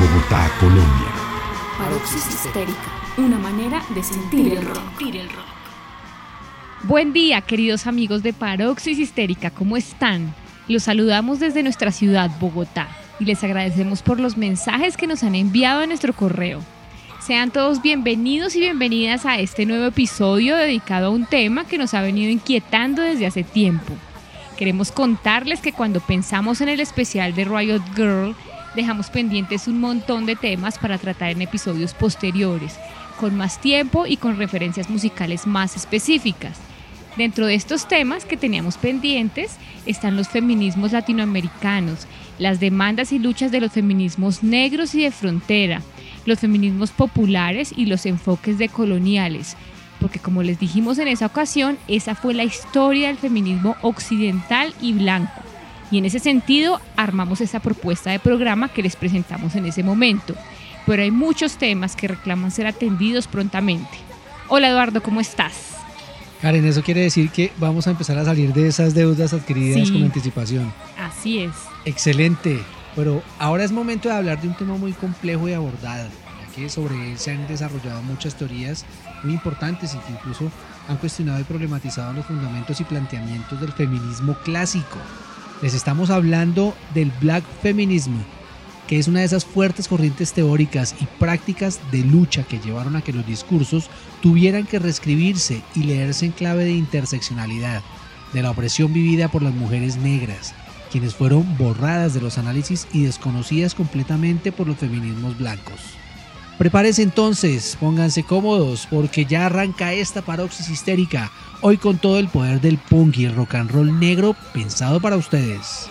Bogotá, Colombia. Paroxis histérica, una manera de sentir el rock. Buen día, queridos amigos de Paroxis Histérica, ¿cómo están? Los saludamos desde nuestra ciudad, Bogotá, y les agradecemos por los mensajes que nos han enviado a nuestro correo. Sean todos bienvenidos y bienvenidas a este nuevo episodio dedicado a un tema que nos ha venido inquietando desde hace tiempo. Queremos contarles que cuando pensamos en el especial de Riot Girl, dejamos pendientes un montón de temas para tratar en episodios posteriores, con más tiempo y con referencias musicales más específicas. Dentro de estos temas que teníamos pendientes están los feminismos latinoamericanos, las demandas y luchas de los feminismos negros y de frontera, los feminismos populares y los enfoques decoloniales, porque como les dijimos en esa ocasión, esa fue la historia del feminismo occidental y blanco. Y en ese sentido armamos esa propuesta de programa que les presentamos en ese momento. Pero hay muchos temas que reclaman ser atendidos prontamente. Hola Eduardo, ¿cómo estás? Karen, eso quiere decir que vamos a empezar a salir de esas deudas adquiridas con anticipación. Así es. Excelente. Pero ahora es momento de hablar de un tema muy complejo y abordado, ya que sobre él se han desarrollado muchas teorías muy importantes y que incluso han cuestionado y problematizado los fundamentos y planteamientos del feminismo clásico. Les estamos hablando del Black Feminism, que es una de esas fuertes corrientes teóricas y prácticas de lucha que llevaron a que los discursos tuvieran que reescribirse y leerse en clave de interseccionalidad, de la opresión vivida por las mujeres negras, quienes fueron borradas de los análisis y desconocidas completamente por los feminismos blancos. Prepárense entonces, pónganse cómodos, porque ya arranca esta paroxis histérica, hoy con todo el poder del punk y el rock and roll negro pensado para ustedes.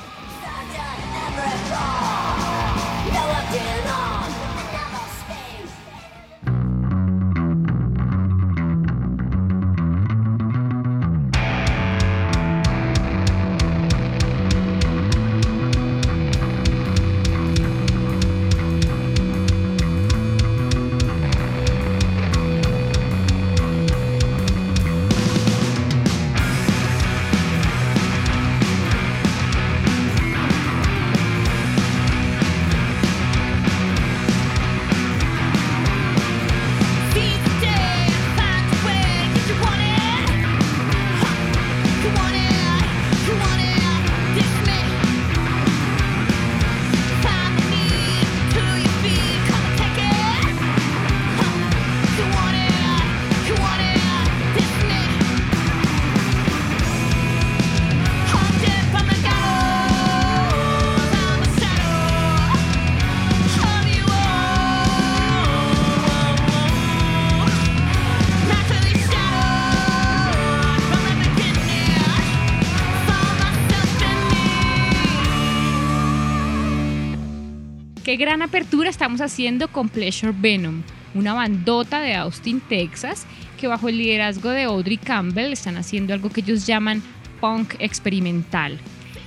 Gran apertura estamos haciendo con Pleasure Venom, una bandota de Austin, Texas, que bajo el liderazgo de Audrey Campbell están haciendo algo que ellos llaman punk experimental.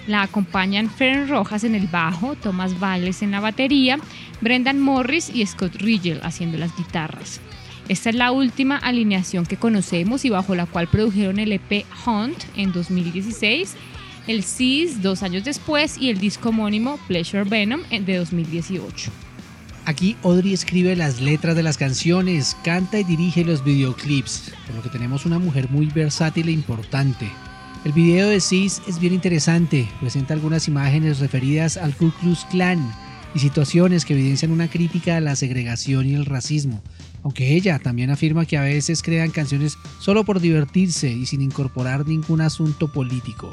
La acompañan Fern Rojas en el bajo, Thomas Valles en la batería, Brendan Morris y Scott Rigel haciendo las guitarras. Esta es la última alineación que conocemos y bajo la cual produjeron el EP Hunt en 2016 el CIS dos años después y el disco homónimo Pleasure Venom de 2018. Aquí Audrey escribe las letras de las canciones, canta y dirige los videoclips, por lo que tenemos una mujer muy versátil e importante. El video de Cis es bien interesante, presenta algunas imágenes referidas al Ku Klux Klan y situaciones que evidencian una crítica a la segregación y el racismo, aunque ella también afirma que a veces crean canciones solo por divertirse y sin incorporar ningún asunto político.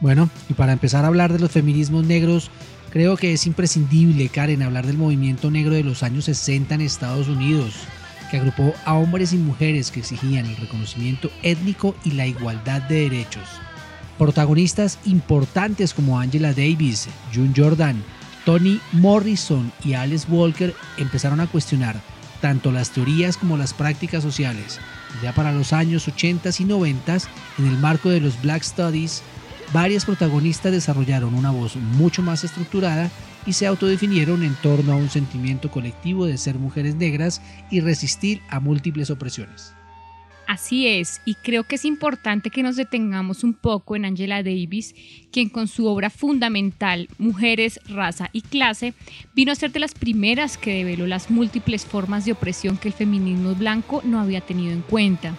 Bueno, y para empezar a hablar de los feminismos negros, creo que es imprescindible, Karen, hablar del movimiento negro de los años 60 en Estados Unidos, que agrupó a hombres y mujeres que exigían el reconocimiento étnico y la igualdad de derechos. Protagonistas importantes como Angela Davis, June Jordan, Toni Morrison y Alice Walker empezaron a cuestionar tanto las teorías como las prácticas sociales. Ya para los años 80 y 90, en el marco de los Black Studies, varias protagonistas desarrollaron una voz mucho más estructurada y se autodefinieron en torno a un sentimiento colectivo de ser mujeres negras y resistir a múltiples opresiones. Así es, y creo que es importante que nos detengamos un poco en Angela Davis, quien con su obra fundamental Mujeres, Raza y Clase vino a ser de las primeras que develó las múltiples formas de opresión que el feminismo blanco no había tenido en cuenta.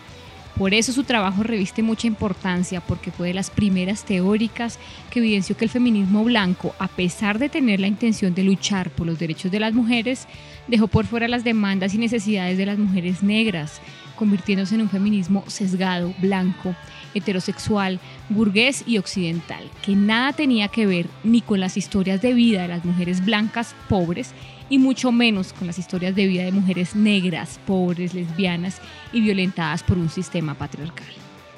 Por eso su trabajo reviste mucha importancia, porque fue de las primeras teóricas que evidenció que el feminismo blanco, a pesar de tener la intención de luchar por los derechos de las mujeres, dejó por fuera las demandas y necesidades de las mujeres negras, convirtiéndose en un feminismo sesgado, blanco, heterosexual, burgués y occidental, que nada tenía que ver ni con las historias de vida de las mujeres blancas pobres, y mucho menos con las historias de vida de mujeres negras, pobres, lesbianas y violentadas por un sistema patriarcal.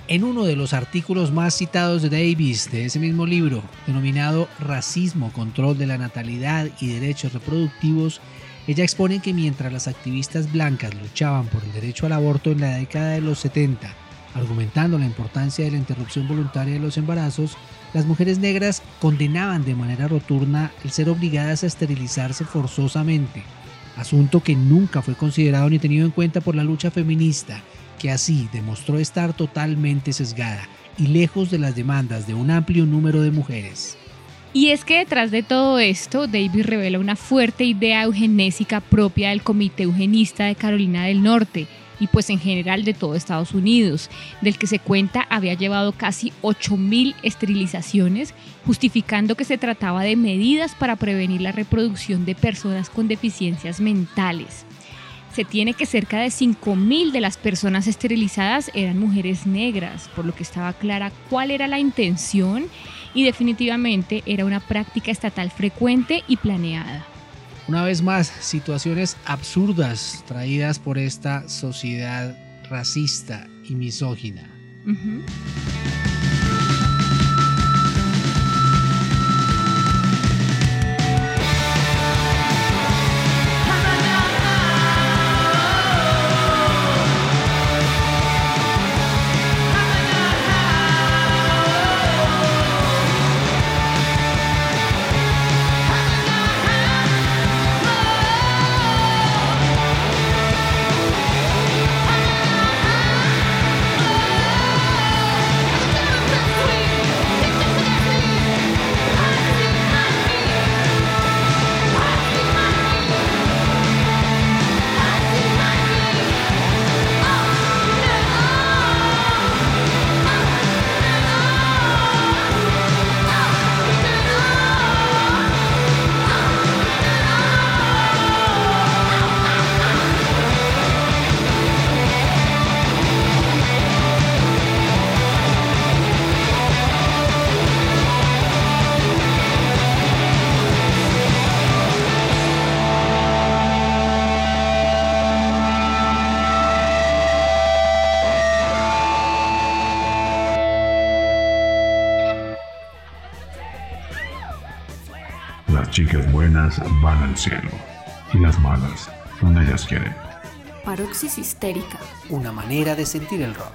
En uno de los artículos más citados de Davis de ese mismo libro, denominado Racismo, Control de la Natalidad y Derechos Reproductivos, ella expone que mientras las activistas blancas luchaban por el derecho al aborto en la década de los 70, argumentando la importancia de la interrupción voluntaria de los embarazos, las mujeres negras condenaban de manera rotunda el ser obligadas a esterilizarse forzosamente, asunto que nunca fue considerado ni tenido en cuenta por la lucha feminista, que así demostró estar totalmente sesgada y lejos de las demandas de un amplio número de mujeres. Y es que detrás de todo esto, David revela una fuerte idea eugenésica propia del Comité Eugenista de Carolina del Norte, y pues en general de todo Estados Unidos, del que se cuenta había llevado casi 8.000 esterilizaciones, justificando que se trataba de medidas para prevenir la reproducción de personas con deficiencias mentales. Se tiene que cerca de 5.000 de las personas esterilizadas eran mujeres negras, por lo que estaba clara cuál era la intención y definitivamente era una práctica estatal frecuente y planeada. Una vez más, situaciones absurdas traídas por esta sociedad racista y misógina. Buenas van al cielo y las malas donde ellas quieren. Paroxis histérica. Una manera de sentir el rock.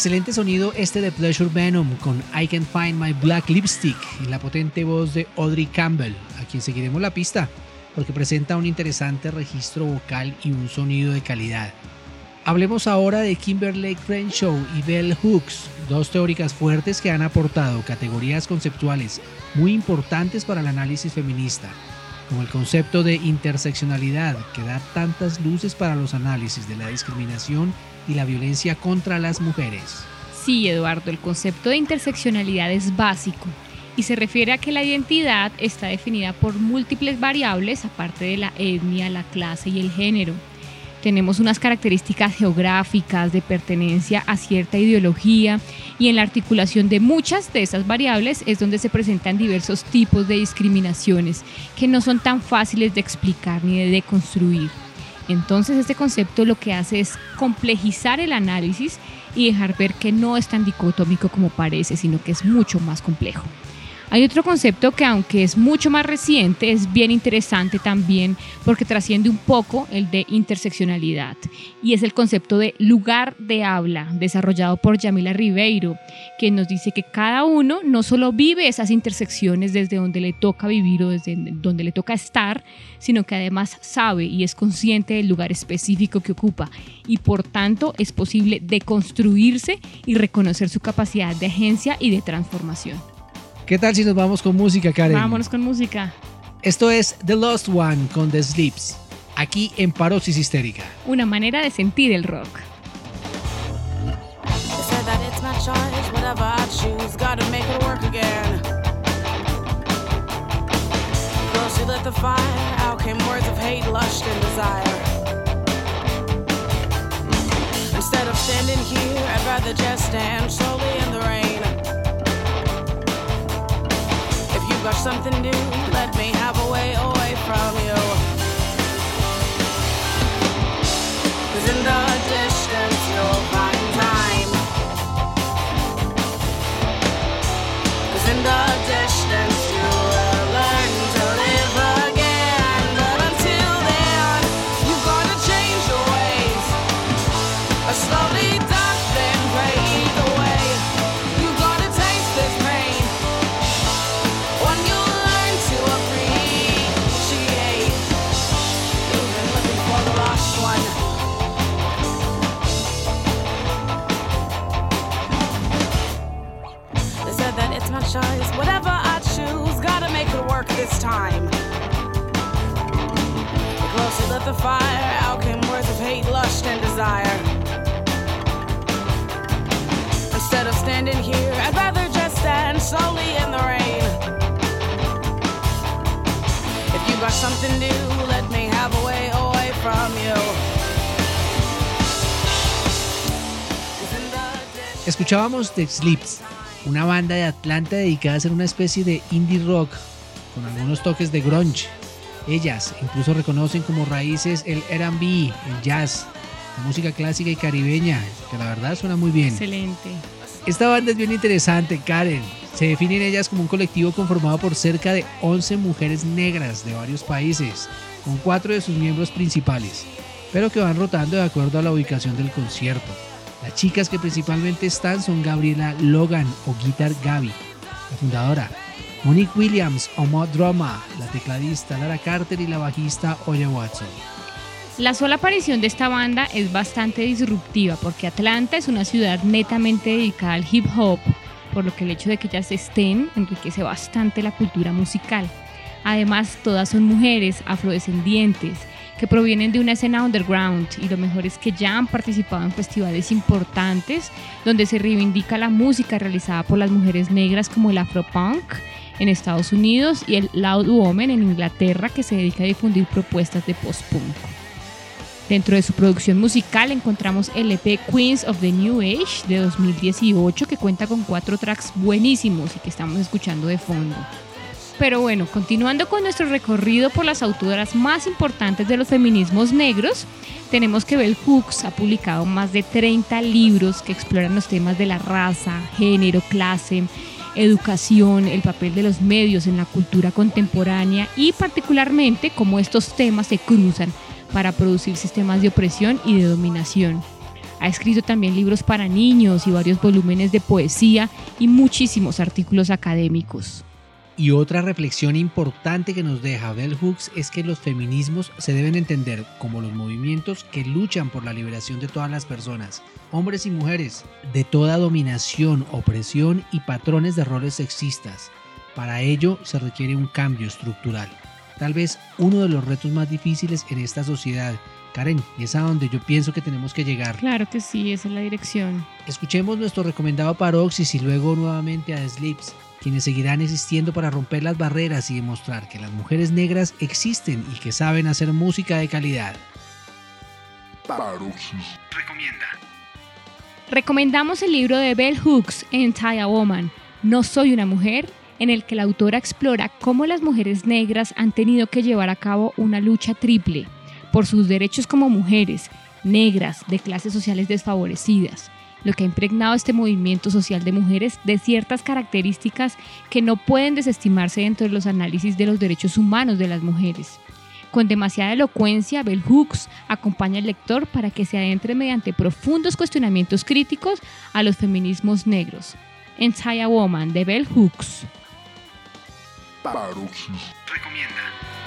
Excelente sonido este de Pleasure Venom con I Can Find My Black Lipstick y la potente voz de Audrey Campbell, a quien seguiremos la pista porque presenta un interesante registro vocal y un sonido de calidad. Hablemos ahora de Kimberly Crenshaw y Bell Hooks, dos teóricas fuertes que han aportado categorías conceptuales muy importantes para el análisis feminista, como el concepto de interseccionalidad que da tantas luces para los análisis de la discriminación y la violencia contra las mujeres. Sí, Eduardo, el concepto de interseccionalidad es básico y se refiere a que la identidad está definida por múltiples variables aparte de la etnia, la clase y el género. Tenemos unas características geográficas de pertenencia a cierta ideología y en la articulación de muchas de esas variables es donde se presentan diversos tipos de discriminaciones que no son tan fáciles de explicar ni de deconstruir. Entonces este concepto lo que hace es complejizar el análisis y dejar ver que no es tan dicotómico como parece, sino que es mucho más complejo. Hay otro concepto que aunque es mucho más reciente, es bien interesante también porque trasciende un poco el de interseccionalidad y es el concepto de lugar de habla desarrollado por Yamila Ribeiro, que nos dice que cada uno no solo vive esas intersecciones desde donde le toca vivir o desde donde le toca estar, sino que además sabe y es consciente del lugar específico que ocupa y por tanto es posible deconstruirse y reconocer su capacidad de agencia y de transformación. ¿Qué tal si nos vamos con música, Karen? Vámonos con música. Esto es The Lost One con The Sleeps, aquí en Paroxis Histérica. Una manera de sentir el rock. the fire, out came words of hate, lust, and desire. Instead of standing here, I'd rather just stand slowly in the rain. Got something new. Let me have a way away from you. Cause in the distance my choice. Whatever I choose, gotta make it work this time. Closer lit the fire, out came words of hate, lust, and desire. Instead of standing here, I'd rather just stand slowly in the rain. If you got something new, let me have a way away from you. Escuchábamos The Sleeps, una banda de Atlanta dedicada a hacer una especie de indie rock con algunos toques de grunge. Ellas incluso reconocen como raíces el R&B, el jazz, la música clásica y caribeña, que la verdad suena muy bien. Excelente. Esta banda es bien interesante, Karen. Se definen ellas como un colectivo conformado por cerca de 11 mujeres negras de varios países, con cuatro de sus miembros principales, pero que van rotando de acuerdo a la ubicación del concierto. Las chicas que principalmente están son Gabriela Logan o Guitar Gaby, la fundadora, Monique Williams o Mod Drama, la tecladista Lara Carter y la bajista Oya Watson. La sola aparición de esta banda es bastante disruptiva porque Atlanta es una ciudad netamente dedicada al hip hop, por lo que el hecho de que ellas estén enriquece bastante la cultura musical. Además, todas son mujeres afrodescendientes que provienen de una escena underground y lo mejor es que ya han participado en festivales importantes donde se reivindica la música realizada por las mujeres negras como el afropunk en Estados Unidos y el loud woman en Inglaterra que se dedica a difundir propuestas de post-punk. Dentro de su producción musical encontramos el EP Queens of the New Age de 2018 que cuenta con cuatro tracks buenísimos y que estamos escuchando de fondo. Pero bueno, continuando con nuestro recorrido por las autoras más importantes de los feminismos negros, tenemos que Bell Hooks ha publicado más de 30 libros que exploran los temas de la raza, género, clase, educación, el papel de los medios en la cultura contemporánea y particularmente cómo estos temas se cruzan para producir sistemas de opresión y de dominación. Ha escrito también libros para niños y varios volúmenes de poesía y muchísimos artículos académicos. Y otra reflexión importante que nos deja Bell Hooks es que los feminismos se deben entender como los movimientos que luchan por la liberación de todas las personas, hombres y mujeres, de toda dominación, opresión y patrones de roles sexistas. Para ello se requiere un cambio estructural. Tal vez uno de los retos más difíciles en esta sociedad Karen, es a donde yo pienso que tenemos que llegar. Claro que sí, esa es la dirección. Escuchemos nuestro recomendado Paroxys y luego nuevamente a Sleeps, quienes seguirán existiendo para romper las barreras y demostrar que las mujeres negras existen y que saben hacer música de calidad. Paroxys recomienda. Recomendamos el libro de Bell Hooks, Anti a Woman, No Soy una Mujer, en el que la autora explora cómo las mujeres negras han tenido que llevar a cabo una lucha triple por sus derechos como mujeres, negras, de clases sociales desfavorecidas, lo que ha impregnado este movimiento social de mujeres de ciertas características que no pueden desestimarse dentro de los análisis de los derechos humanos de las mujeres. Con demasiada elocuencia, Bell Hooks acompaña al lector para que se adentre mediante profundos cuestionamientos críticos a los feminismos negros. Entire Woman de Bell Hooks. recomienda.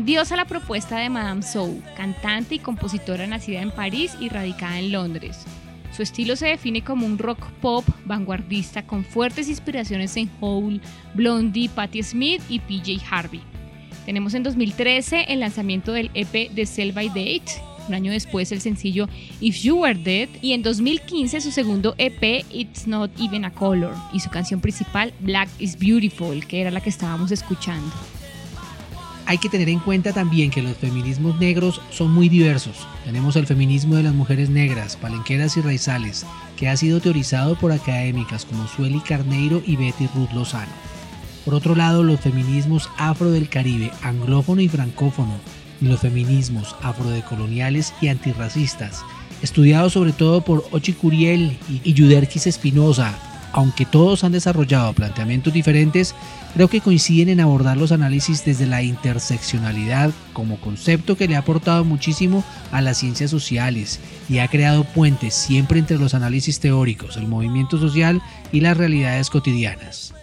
Grandiosa la propuesta de Madame Sou, cantante y compositora nacida en París y radicada en Londres. Su estilo se define como un rock pop vanguardista con fuertes inspiraciones en Hole, Blondie, Patti Smith y PJ Harvey. Tenemos en 2013 el lanzamiento del EP de Sell by Date, un año después el sencillo If You Were Dead y en 2015 su segundo EP It's Not Even a Color y su canción principal Black is Beautiful, que era la que estábamos escuchando. Hay que tener en cuenta también que los feminismos negros son muy diversos. Tenemos el feminismo de las mujeres negras, palenqueras y raizales, que ha sido teorizado por académicas como Sueli Carneiro y Betty Ruth Lozano. Por otro lado, los feminismos afro del Caribe, anglófono y francófono, y los feminismos afrodecoloniales y antirracistas, estudiado sobre todo por Ochi Curiel y Yuderquis Espinosa, aunque todos han desarrollado planteamientos diferentes, creo que coinciden en abordar los análisis desde la interseccionalidad como concepto que le ha aportado muchísimo a las ciencias sociales y ha creado puentes siempre entre los análisis teóricos, el movimiento social y las realidades cotidianas.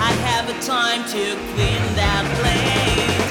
I'd have a time to clean that place.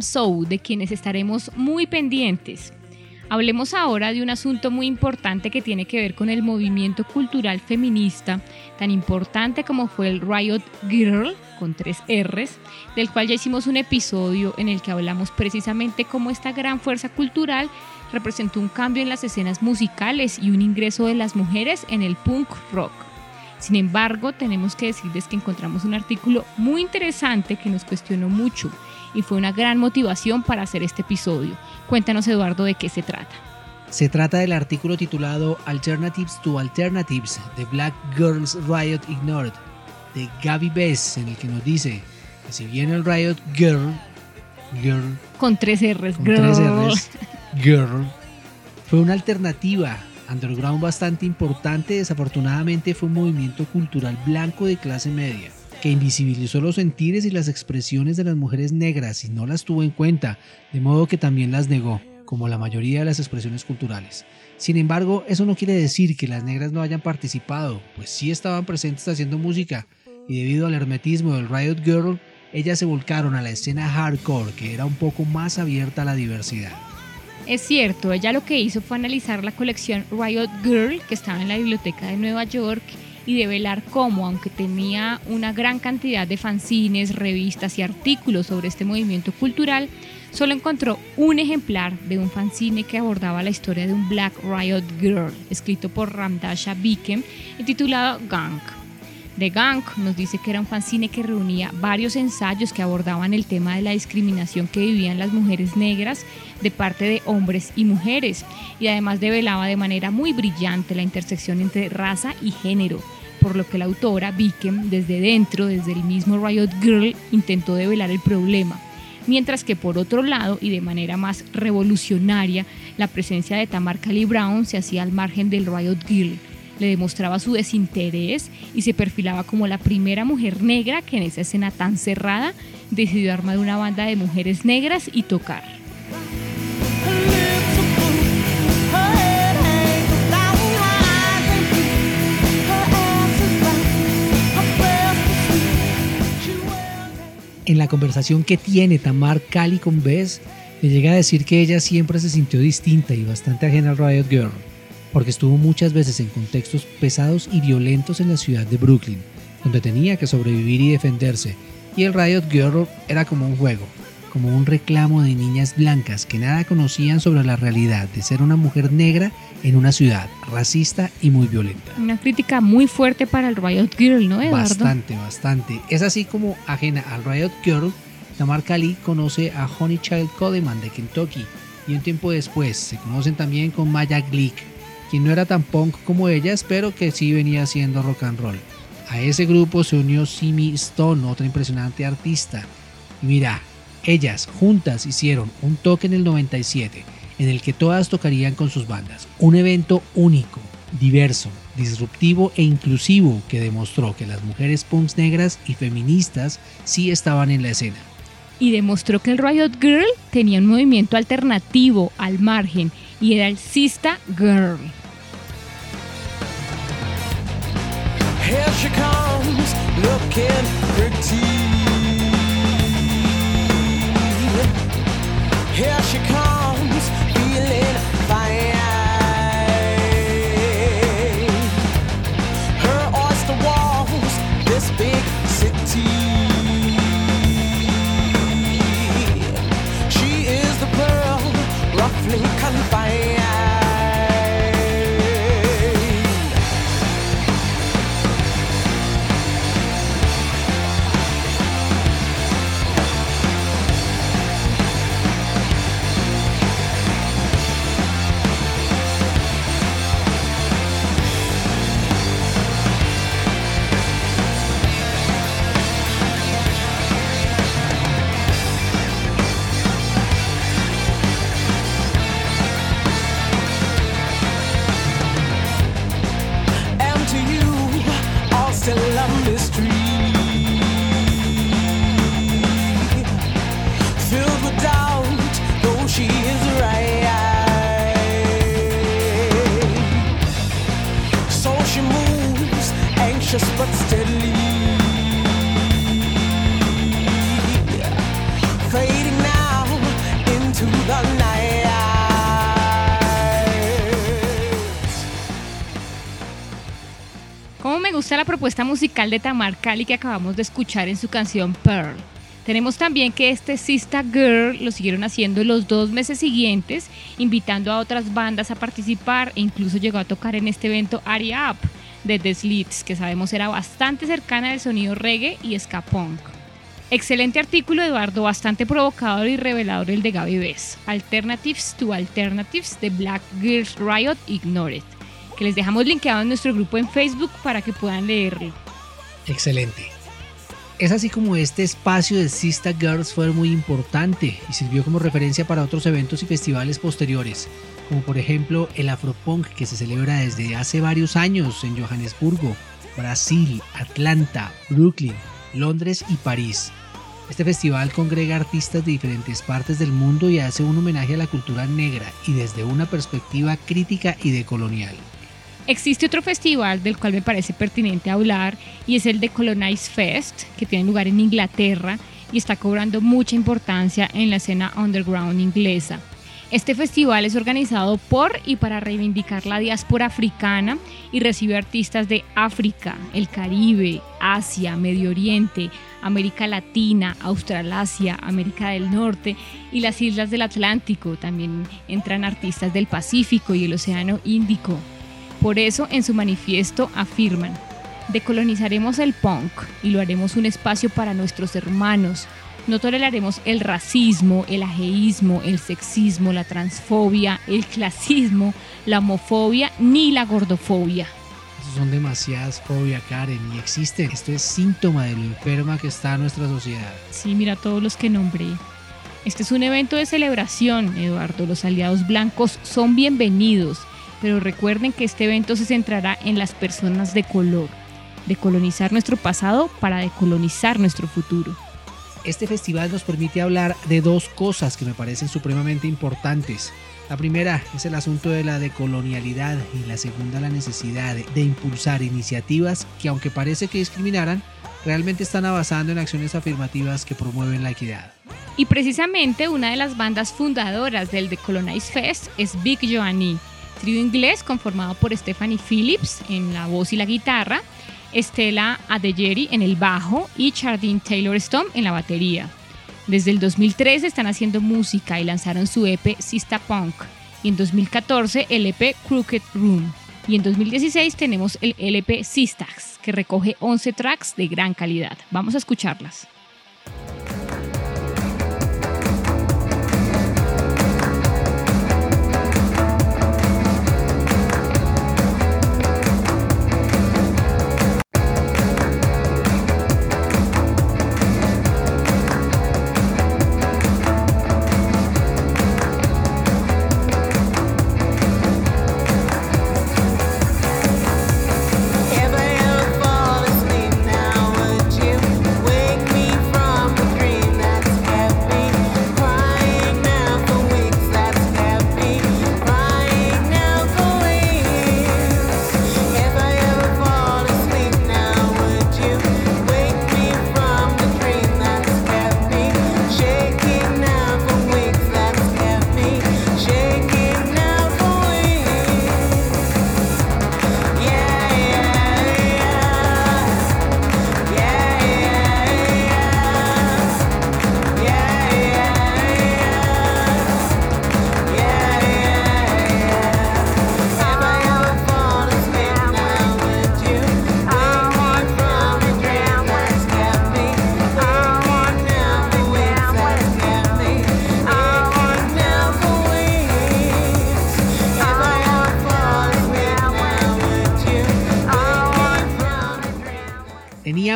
De quienes estaremos muy pendientes. Hablemos ahora de un asunto muy importante que tiene que ver con el movimiento cultural feminista, tan importante como fue el Riot Girl, con tres R's, del cual ya hicimos un episodio en el que hablamos precisamente cómo esta gran fuerza cultural representó un cambio en las escenas musicales y un ingreso de las mujeres en el punk rock. Sin embargo, tenemos que decirles que encontramos un artículo muy interesante que nos cuestionó mucho y fue una gran motivación para hacer este episodio. Cuéntanos Eduardo de qué se trata. Se trata del artículo titulado Alternatives to Alternatives, The Black Girls Riot Ignored, de Gaby Bess, en el que nos dice que si bien el Riot Girl, girl con tres R's, con tres R's, girl, fue una alternativa underground bastante importante, desafortunadamente fue un movimiento cultural blanco de clase media que invisibilizó los sentires y las expresiones de las mujeres negras y no las tuvo en cuenta, de modo que también las negó, como la mayoría de las expresiones culturales. Sin embargo, eso no quiere decir que las negras no hayan participado, pues sí estaban presentes haciendo música, y debido al hermetismo del Riot Girl, ellas se volcaron a la escena hardcore, que era un poco más abierta a la diversidad. Es cierto, ella lo que hizo fue analizar la colección Riot Girl, que estaba en la biblioteca de Nueva York, y develar cómo, aunque tenía una gran cantidad de fanzines, revistas y artículos sobre este movimiento cultural, solo encontró un ejemplar de un fanzine que abordaba la historia de un Black Riot Girl, escrito por Ramdasha Bikem y titulado Gang. The Gang nos dice que era un fanzine que reunía varios ensayos que abordaban el tema de la discriminación que vivían las mujeres negras de parte de hombres y mujeres, y además develaba de manera muy brillante la intersección entre raza y género, por lo que la autora, Bikem, desde dentro, desde el mismo Riot Girl, intentó develar el problema. Mientras que por otro lado, y de manera más revolucionaria, la presencia de Tamar Cali Brown se hacía al margen del Riot Girl, le demostraba su desinterés y se perfilaba como la primera mujer negra que en esa escena tan cerrada decidió armar una banda de mujeres negras y tocar. en la conversación que tiene Tamar Cali con Bess, le llega a decir que ella siempre se sintió distinta y bastante ajena al Riot Girl, porque estuvo muchas veces en contextos pesados y violentos en la ciudad de Brooklyn, donde tenía que sobrevivir y defenderse, y el Riot Girl era como un juego. como un reclamo de niñas blancas que nada conocían sobre la realidad de ser una mujer negra en una ciudad racista y muy violenta. Una crítica muy fuerte para el Riot Girl, ¿no, Eduardo? Bastante, bastante. Es así como ajena al Riot Girl, Tamar Kali conoce a Honey Child Codeman de Kentucky y un tiempo después se conocen también con Maya Glick, quien no era tan punk como ellas, pero que sí venía haciendo rock and roll. A ese grupo se unió Simi Stone, otra impresionante artista. Y mira, ellas juntas hicieron un toque en el 97 en el que todas tocarían con sus bandas. Un evento único, diverso, disruptivo e inclusivo que demostró que las mujeres punks negras y feministas sí estaban en la escena. Y demostró que el Riot Girl tenía un movimiento alternativo al margen y era el Sista Girl. Here she comes, looking pretty. Here she comes, propuesta musical de Tamar Kali que acabamos de escuchar en su canción Pearl. Tenemos también que este Sista Girl lo siguieron haciendo los dos meses siguientes, invitando a otras bandas a participar e incluso llegó a tocar en este evento Aria Up de The Slits, que sabemos era bastante cercana del sonido reggae y ska punk. Excelente artículo, Eduardo, bastante provocador y revelador el de Gaby Bess. Alternatives to Alternatives de Black Girls Riot Ignored, que les dejamos linkeado en nuestro grupo en Facebook para que puedan leerlo. Excelente. Es así como este espacio de Sista Girls fue muy importante y sirvió como referencia para otros eventos y festivales posteriores, como por ejemplo el Afropunk que se celebra desde hace varios años en Johannesburgo, Brasil, Atlanta, Brooklyn, Londres y París. Este festival congrega artistas de diferentes partes del mundo y hace un homenaje a la cultura negra y desde una perspectiva crítica y decolonial. Existe otro festival del cual me parece pertinente hablar y es el de Colonize Fest, que tiene lugar en Inglaterra y está cobrando mucha importancia en la escena underground inglesa. Este festival es organizado por y para reivindicar la diáspora africana y recibe artistas de África, el Caribe, Asia, Medio Oriente, América Latina, Australasia, América del Norte y las islas del Atlántico. También entran artistas del Pacífico y el Océano Índico. Por eso en su manifiesto afirman, decolonizaremos el punk y lo haremos un espacio para nuestros hermanos. No toleraremos el racismo, el ajeísmo, el sexismo, la transfobia, el clasismo, la homofobia ni la gordofobia. Son demasiadas fobias, Karen, y existen. Esto es síntoma de lo enferma que está nuestra sociedad. Sí, mira todos los que nombré. Este es un evento de celebración, Eduardo. Los aliados blancos son bienvenidos, pero recuerden que este evento se centrará en las personas de color, decolonizar nuestro pasado para decolonizar nuestro futuro. Este festival nos permite hablar de dos cosas que me parecen supremamente importantes. La primera es el asunto de la decolonialidad y la segunda la necesidad de, de impulsar iniciativas que aunque parece que discriminaran, realmente están avanzando en acciones afirmativas que promueven la equidad. Y precisamente una de las bandas fundadoras del Decolonize Fest es Big Joanie, trío inglés conformado por Stephanie Phillips en la voz y la guitarra, Estela Adeyeri en el bajo y Chardine Taylor Stone en la batería. Desde el 2003 están haciendo música y lanzaron su EP Sista Punk. Y en 2014 el EP Crooked Room. Y en 2016 tenemos el LP Sistax, que recoge 11 tracks de gran calidad. Vamos a escucharlas.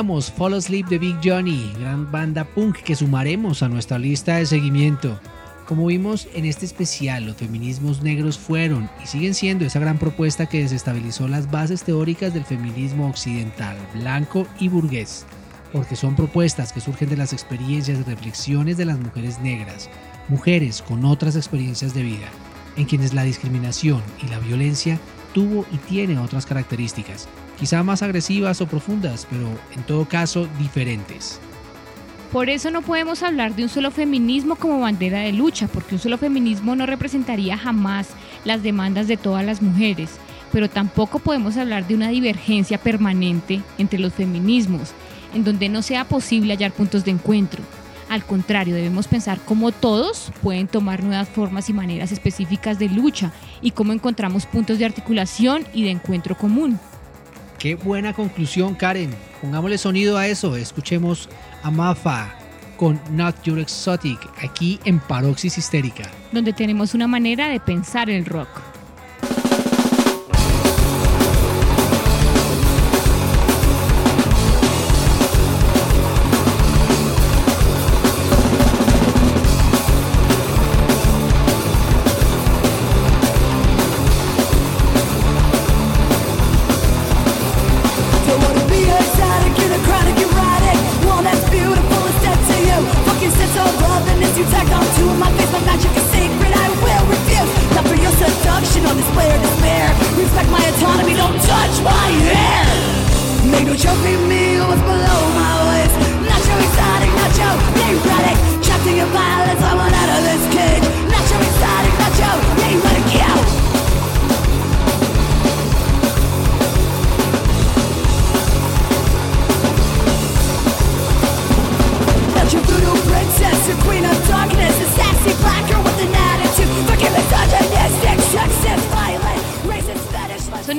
Teníamos Fall Asleep de Big Johnny, gran banda punk que sumaremos a nuestra lista de seguimiento. Como vimos en este especial, los feminismos negros fueron y siguen siendo esa gran propuesta que desestabilizó las bases teóricas del feminismo occidental, blanco y burgués, porque son propuestas que surgen de las experiencias y reflexiones de las mujeres negras, mujeres con otras experiencias de vida, en quienes la discriminación y la violencia tuvo y tiene otras características, quizá más agresivas o profundas, pero en todo caso diferentes. Por eso no podemos hablar de un solo feminismo como bandera de lucha, porque un solo feminismo no representaría jamás las demandas de todas las mujeres, pero tampoco podemos hablar de una divergencia permanente entre los feminismos, en donde no sea posible hallar puntos de encuentro. Al contrario, debemos pensar cómo todos pueden tomar nuevas formas y maneras específicas de lucha y cómo encontramos puntos de articulación y de encuentro común. Qué buena conclusión, Karen. Pongámosle sonido a eso. Escuchemos a Mafa con Not Your Exotic aquí en Paroxis Histérica. donde tenemos una manera de pensar el rock.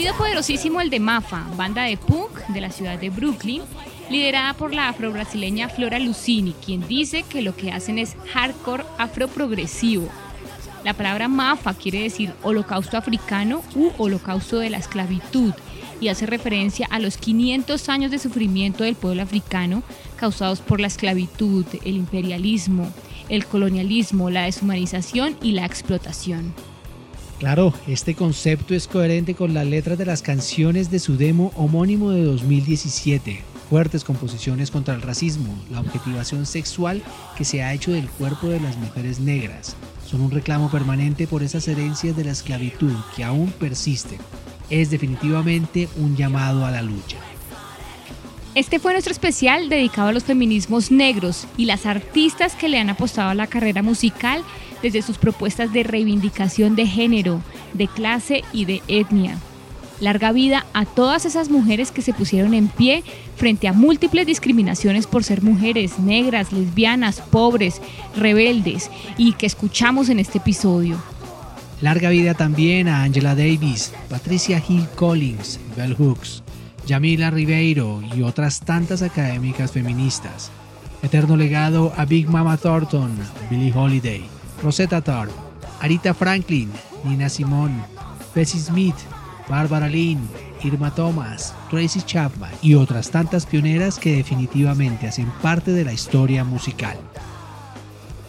Sonido poderosísimo el de Mafa, banda de punk de la ciudad de Brooklyn, liderada por la afro-brasileña Flora Lucini, quien dice que lo que hacen es hardcore afroprogresivo. La palabra Mafa quiere decir holocausto africano u holocausto de la esclavitud y hace referencia a los 500 años de sufrimiento del pueblo africano causados por la esclavitud, el imperialismo, el colonialismo, la deshumanización y la explotación. Claro, este concepto es coherente con las letras de las canciones de su demo homónimo de 2017. Fuertes composiciones contra el racismo, la objetivación sexual que se ha hecho del cuerpo de las mujeres negras. Son un reclamo permanente por esas herencias de la esclavitud que aún persisten. Es definitivamente un llamado a la lucha. Este fue nuestro especial dedicado a los feminismos negros y las artistas que le han apostado a la carrera musical desde sus propuestas de reivindicación de género, de clase y de etnia. Larga vida a todas esas mujeres que se pusieron en pie frente a múltiples discriminaciones por ser mujeres, negras, lesbianas, pobres, rebeldes y que escuchamos en este episodio. Larga vida también a Angela Davis, Patricia Hill Collins, Bell Hooks, Yamila Ribeiro y otras tantas académicas feministas. Eterno legado a Big Mama Thornton, Billie Holiday, Rosetta Tharpe, Arita Franklin, Nina Simone, Bessie Smith, Barbara Lynn, Irma Thomas, Tracy Chapman y otras tantas pioneras que definitivamente hacen parte de la historia musical.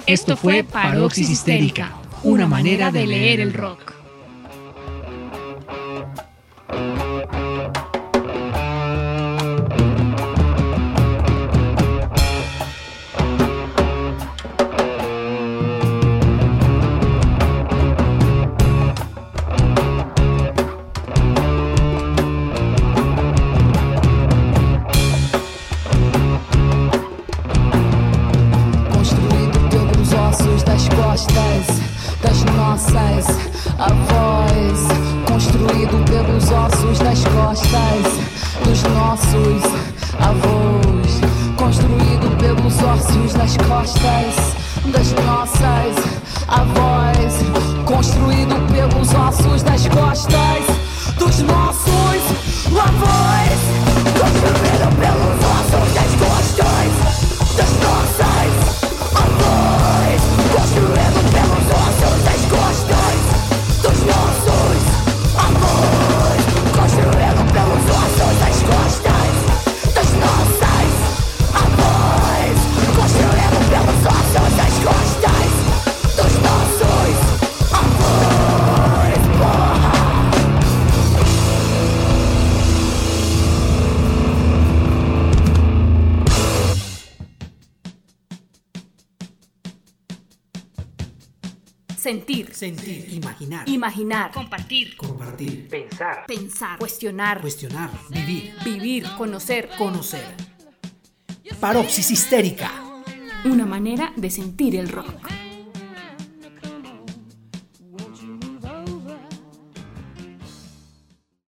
Esto fue Paroxis Histérica, una manera de leer el rock. Nossos avós, construído pelos ossos das costas das nossas avós, construído pelos ossos das costas dos nossos avós, construído pelos ossos Sentir, imaginar, imaginar, Compartir. compartir, pensar, pensar, cuestionar, cuestionar, vivir, vivir, conocer. conocer. Paroxis histérica. Una manera de sentir el rock.